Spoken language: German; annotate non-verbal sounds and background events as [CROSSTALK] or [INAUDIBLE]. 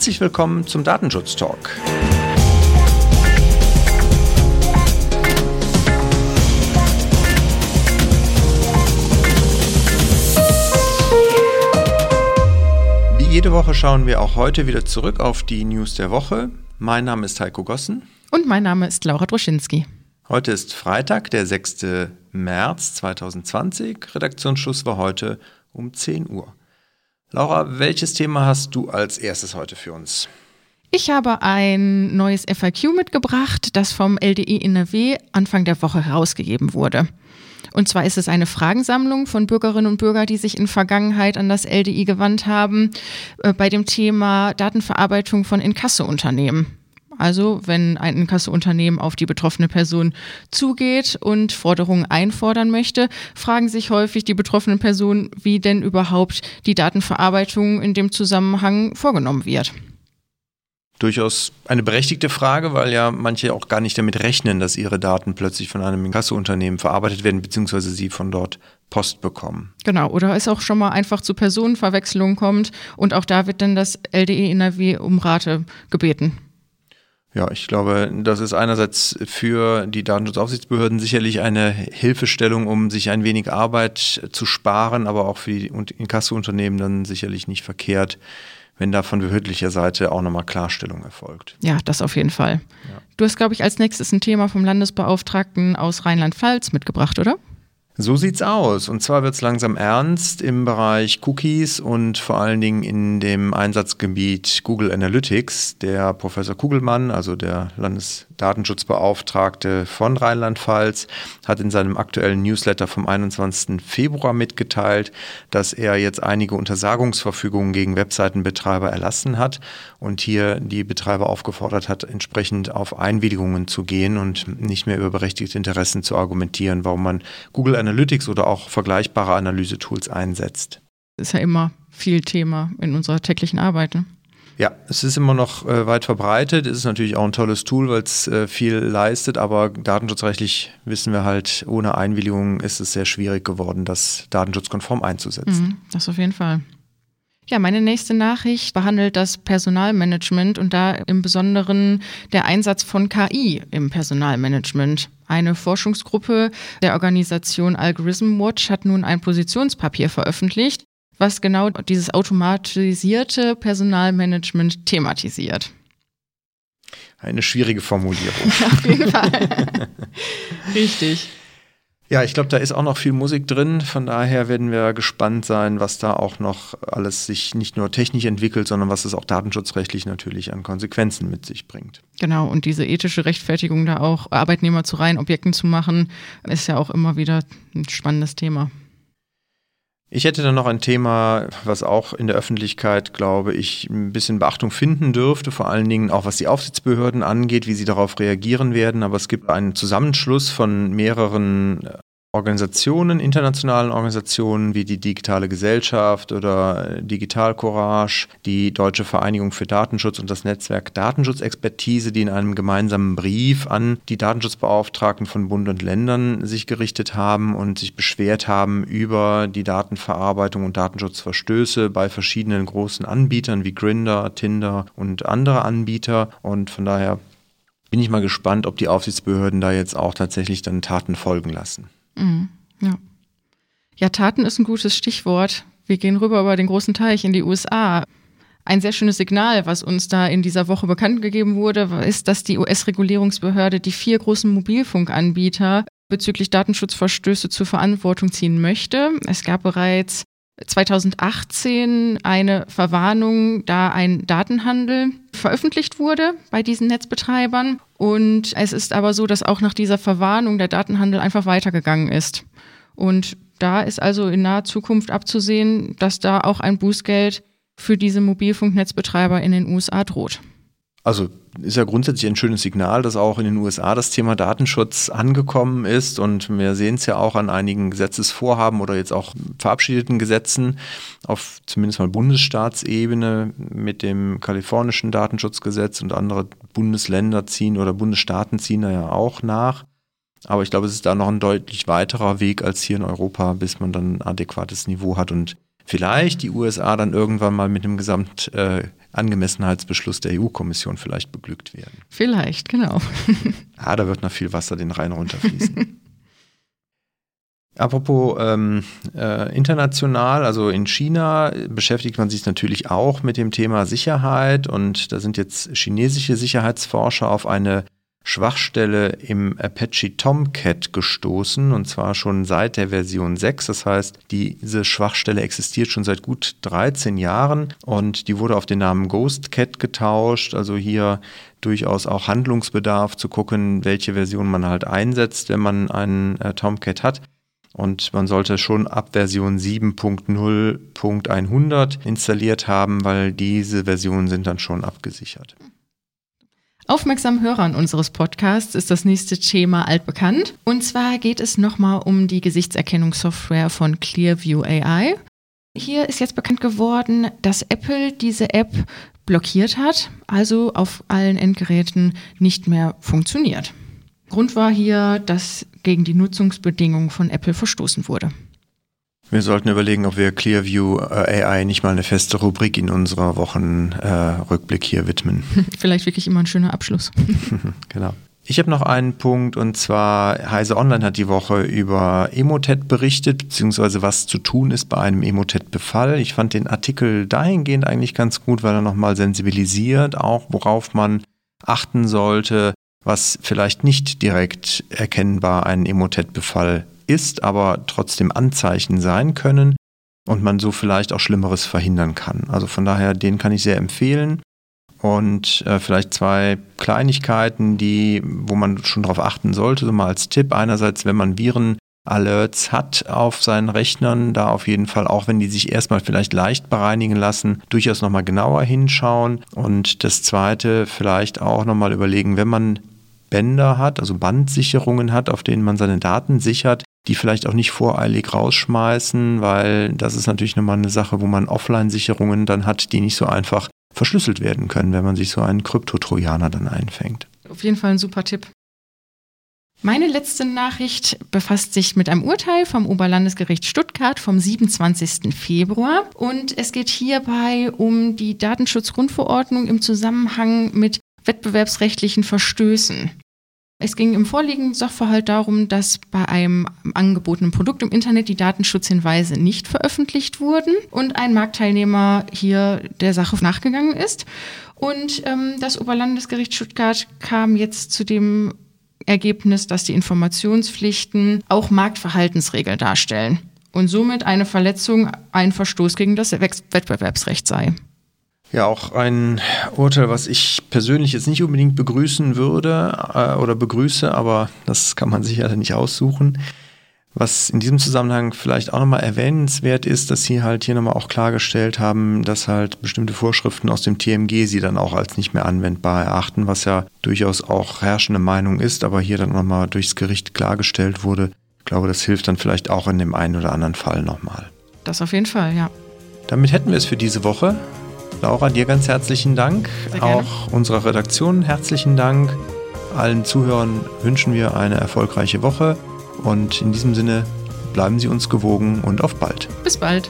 Herzlich willkommen zum Datenschutz Talk. Wie jede Woche schauen wir auch heute wieder zurück auf die News der Woche. Mein Name ist Heiko Gossen. Und mein Name ist Laura Droschinski. Heute ist Freitag, der 6. März 2020. Redaktionsschluss war heute um 10 Uhr. Laura, welches Thema hast du als erstes heute für uns? Ich habe ein neues FAQ mitgebracht, das vom LDI NRW Anfang der Woche herausgegeben wurde. Und zwar ist es eine Fragensammlung von Bürgerinnen und Bürgern, die sich in Vergangenheit an das LDI gewandt haben, äh, bei dem Thema Datenverarbeitung von Inkassounternehmen. Also wenn ein Inkassounternehmen auf die betroffene Person zugeht und Forderungen einfordern möchte, fragen sich häufig die betroffenen Personen, wie denn überhaupt die Datenverarbeitung in dem Zusammenhang vorgenommen wird durchaus eine berechtigte Frage, weil ja manche auch gar nicht damit rechnen, dass ihre Daten plötzlich von einem Inkassounternehmen verarbeitet werden, beziehungsweise sie von dort Post bekommen. Genau, oder es auch schon mal einfach zu Personenverwechslungen kommt und auch da wird dann das LDE NRW um Rate gebeten. Ja, ich glaube, das ist einerseits für die Datenschutzaufsichtsbehörden sicherlich eine Hilfestellung, um sich ein wenig Arbeit zu sparen, aber auch für die Inkassounternehmen dann sicherlich nicht verkehrt, wenn da von behördlicher Seite auch nochmal Klarstellung erfolgt. Ja, das auf jeden Fall. Ja. Du hast, glaube ich, als nächstes ein Thema vom Landesbeauftragten aus Rheinland-Pfalz mitgebracht, oder? So sieht's aus. Und zwar wird's langsam ernst im Bereich Cookies und vor allen Dingen in dem Einsatzgebiet Google Analytics. Der Professor Kugelmann, also der Landesdatenschutzbeauftragte von Rheinland-Pfalz, hat in seinem aktuellen Newsletter vom 21. Februar mitgeteilt, dass er jetzt einige Untersagungsverfügungen gegen Webseitenbetreiber erlassen hat und hier die Betreiber aufgefordert hat, entsprechend auf Einwilligungen zu gehen und nicht mehr über berechtigte Interessen zu argumentieren, warum man Google Analytics Analytics oder auch vergleichbare Analysetools einsetzt. Das ist ja immer viel Thema in unserer täglichen Arbeit. Ne? Ja, es ist immer noch äh, weit verbreitet. Es ist natürlich auch ein tolles Tool, weil es äh, viel leistet, aber datenschutzrechtlich wissen wir halt, ohne Einwilligung ist es sehr schwierig geworden, das datenschutzkonform einzusetzen. Mhm, das auf jeden Fall. Ja, meine nächste Nachricht behandelt das Personalmanagement und da im Besonderen der Einsatz von KI im Personalmanagement. Eine Forschungsgruppe der Organisation Algorithm Watch hat nun ein Positionspapier veröffentlicht, was genau dieses automatisierte Personalmanagement thematisiert. Eine schwierige Formulierung. [LAUGHS] Auf jeden Fall. [LAUGHS] Richtig. Ja, ich glaube, da ist auch noch viel Musik drin. Von daher werden wir gespannt sein, was da auch noch alles sich nicht nur technisch entwickelt, sondern was es auch datenschutzrechtlich natürlich an Konsequenzen mit sich bringt. Genau, und diese ethische Rechtfertigung da auch Arbeitnehmer zu reinen Objekten zu machen, ist ja auch immer wieder ein spannendes Thema. Ich hätte dann noch ein Thema, was auch in der Öffentlichkeit, glaube ich, ein bisschen Beachtung finden dürfte, vor allen Dingen auch was die Aufsichtsbehörden angeht, wie sie darauf reagieren werden. Aber es gibt einen Zusammenschluss von mehreren Organisationen, internationalen Organisationen wie die Digitale Gesellschaft oder Digital Courage, die Deutsche Vereinigung für Datenschutz und das Netzwerk Datenschutzexpertise, die in einem gemeinsamen Brief an die Datenschutzbeauftragten von Bund und Ländern sich gerichtet haben und sich beschwert haben über die Datenverarbeitung und Datenschutzverstöße bei verschiedenen großen Anbietern wie Grinder, Tinder und andere Anbieter. Und von daher bin ich mal gespannt, ob die Aufsichtsbehörden da jetzt auch tatsächlich dann Taten folgen lassen. Mhm. Ja. ja, Taten ist ein gutes Stichwort. Wir gehen rüber über den großen Teich in die USA. Ein sehr schönes Signal, was uns da in dieser Woche bekannt gegeben wurde, ist, dass die US-Regulierungsbehörde die vier großen Mobilfunkanbieter bezüglich Datenschutzverstöße zur Verantwortung ziehen möchte. Es gab bereits 2018 eine Verwarnung, da ein Datenhandel veröffentlicht wurde bei diesen Netzbetreibern. Und es ist aber so, dass auch nach dieser Verwarnung der Datenhandel einfach weitergegangen ist. Und da ist also in naher Zukunft abzusehen, dass da auch ein Bußgeld für diese Mobilfunknetzbetreiber in den USA droht. Also ist ja grundsätzlich ein schönes Signal, dass auch in den USA das Thema Datenschutz angekommen ist und wir sehen es ja auch an einigen Gesetzesvorhaben oder jetzt auch verabschiedeten Gesetzen auf zumindest mal Bundesstaatsebene mit dem kalifornischen Datenschutzgesetz und andere Bundesländer ziehen oder Bundesstaaten ziehen da ja auch nach. Aber ich glaube, es ist da noch ein deutlich weiterer Weg als hier in Europa, bis man dann ein adäquates Niveau hat und vielleicht die USA dann irgendwann mal mit einem Gesamt äh, Angemessenheitsbeschluss der EU-Kommission vielleicht beglückt werden. Vielleicht, genau. [LAUGHS] ah, da wird noch viel Wasser den Rhein runterfließen. [LAUGHS] Apropos ähm, äh, international, also in China beschäftigt man sich natürlich auch mit dem Thema Sicherheit und da sind jetzt chinesische Sicherheitsforscher auf eine Schwachstelle im Apache Tomcat gestoßen und zwar schon seit der Version 6. Das heißt, diese Schwachstelle existiert schon seit gut 13 Jahren und die wurde auf den Namen GhostCat getauscht. Also hier durchaus auch Handlungsbedarf zu gucken, welche Version man halt einsetzt, wenn man einen äh, Tomcat hat. Und man sollte schon ab Version 7.0.100 installiert haben, weil diese Versionen sind dann schon abgesichert. Aufmerksamen Hörern unseres Podcasts ist das nächste Thema altbekannt. Und zwar geht es nochmal um die Gesichtserkennungssoftware von Clearview AI. Hier ist jetzt bekannt geworden, dass Apple diese App blockiert hat, also auf allen Endgeräten nicht mehr funktioniert. Grund war hier, dass gegen die Nutzungsbedingungen von Apple verstoßen wurde. Wir sollten überlegen, ob wir Clearview äh, AI nicht mal eine feste Rubrik in unserer Wochenrückblick äh, hier widmen. [LAUGHS] Vielleicht wirklich immer ein schöner Abschluss. [LAUGHS] genau. Ich habe noch einen Punkt und zwar Heise Online hat die Woche über Emotet berichtet, beziehungsweise was zu tun ist bei einem Emotet-Befall. Ich fand den Artikel dahingehend eigentlich ganz gut, weil er nochmal sensibilisiert, auch worauf man achten sollte, was vielleicht nicht direkt erkennbar ein Emotet-Befall ist, aber trotzdem Anzeichen sein können und man so vielleicht auch Schlimmeres verhindern kann. Also von daher, den kann ich sehr empfehlen. Und äh, vielleicht zwei Kleinigkeiten, die, wo man schon darauf achten sollte, so mal als Tipp. Einerseits, wenn man Viren-Alerts hat auf seinen Rechnern, da auf jeden Fall, auch wenn die sich erstmal vielleicht leicht bereinigen lassen, durchaus nochmal genauer hinschauen. Und das zweite, vielleicht auch nochmal überlegen, wenn man Bänder hat, also Bandsicherungen hat, auf denen man seine Daten sichert, die vielleicht auch nicht voreilig rausschmeißen, weil das ist natürlich nochmal eine Sache, wo man Offline-Sicherungen dann hat, die nicht so einfach verschlüsselt werden können, wenn man sich so einen Kryptotrojaner dann einfängt. Auf jeden Fall ein super Tipp. Meine letzte Nachricht befasst sich mit einem Urteil vom Oberlandesgericht Stuttgart vom 27. Februar und es geht hierbei um die Datenschutzgrundverordnung im Zusammenhang mit wettbewerbsrechtlichen Verstößen. Es ging im vorliegenden Sachverhalt darum, dass bei einem angebotenen Produkt im Internet die Datenschutzhinweise nicht veröffentlicht wurden und ein Marktteilnehmer hier der Sache nachgegangen ist. Und ähm, das Oberlandesgericht Stuttgart kam jetzt zu dem Ergebnis, dass die Informationspflichten auch Marktverhaltensregeln darstellen und somit eine Verletzung ein Verstoß gegen das Wettbewerbsrecht sei. Ja, auch ein Urteil, was ich persönlich jetzt nicht unbedingt begrüßen würde äh, oder begrüße, aber das kann man sich ja nicht aussuchen. Was in diesem Zusammenhang vielleicht auch nochmal erwähnenswert ist, dass sie halt hier nochmal auch klargestellt haben, dass halt bestimmte Vorschriften aus dem TMG sie dann auch als nicht mehr anwendbar erachten, was ja durchaus auch herrschende Meinung ist, aber hier dann nochmal durchs Gericht klargestellt wurde. Ich glaube, das hilft dann vielleicht auch in dem einen oder anderen Fall nochmal. Das auf jeden Fall, ja. Damit hätten wir es für diese Woche. Laura, dir ganz herzlichen Dank. Auch unserer Redaktion herzlichen Dank. Allen Zuhörern wünschen wir eine erfolgreiche Woche und in diesem Sinne bleiben Sie uns gewogen und auf bald. Bis bald.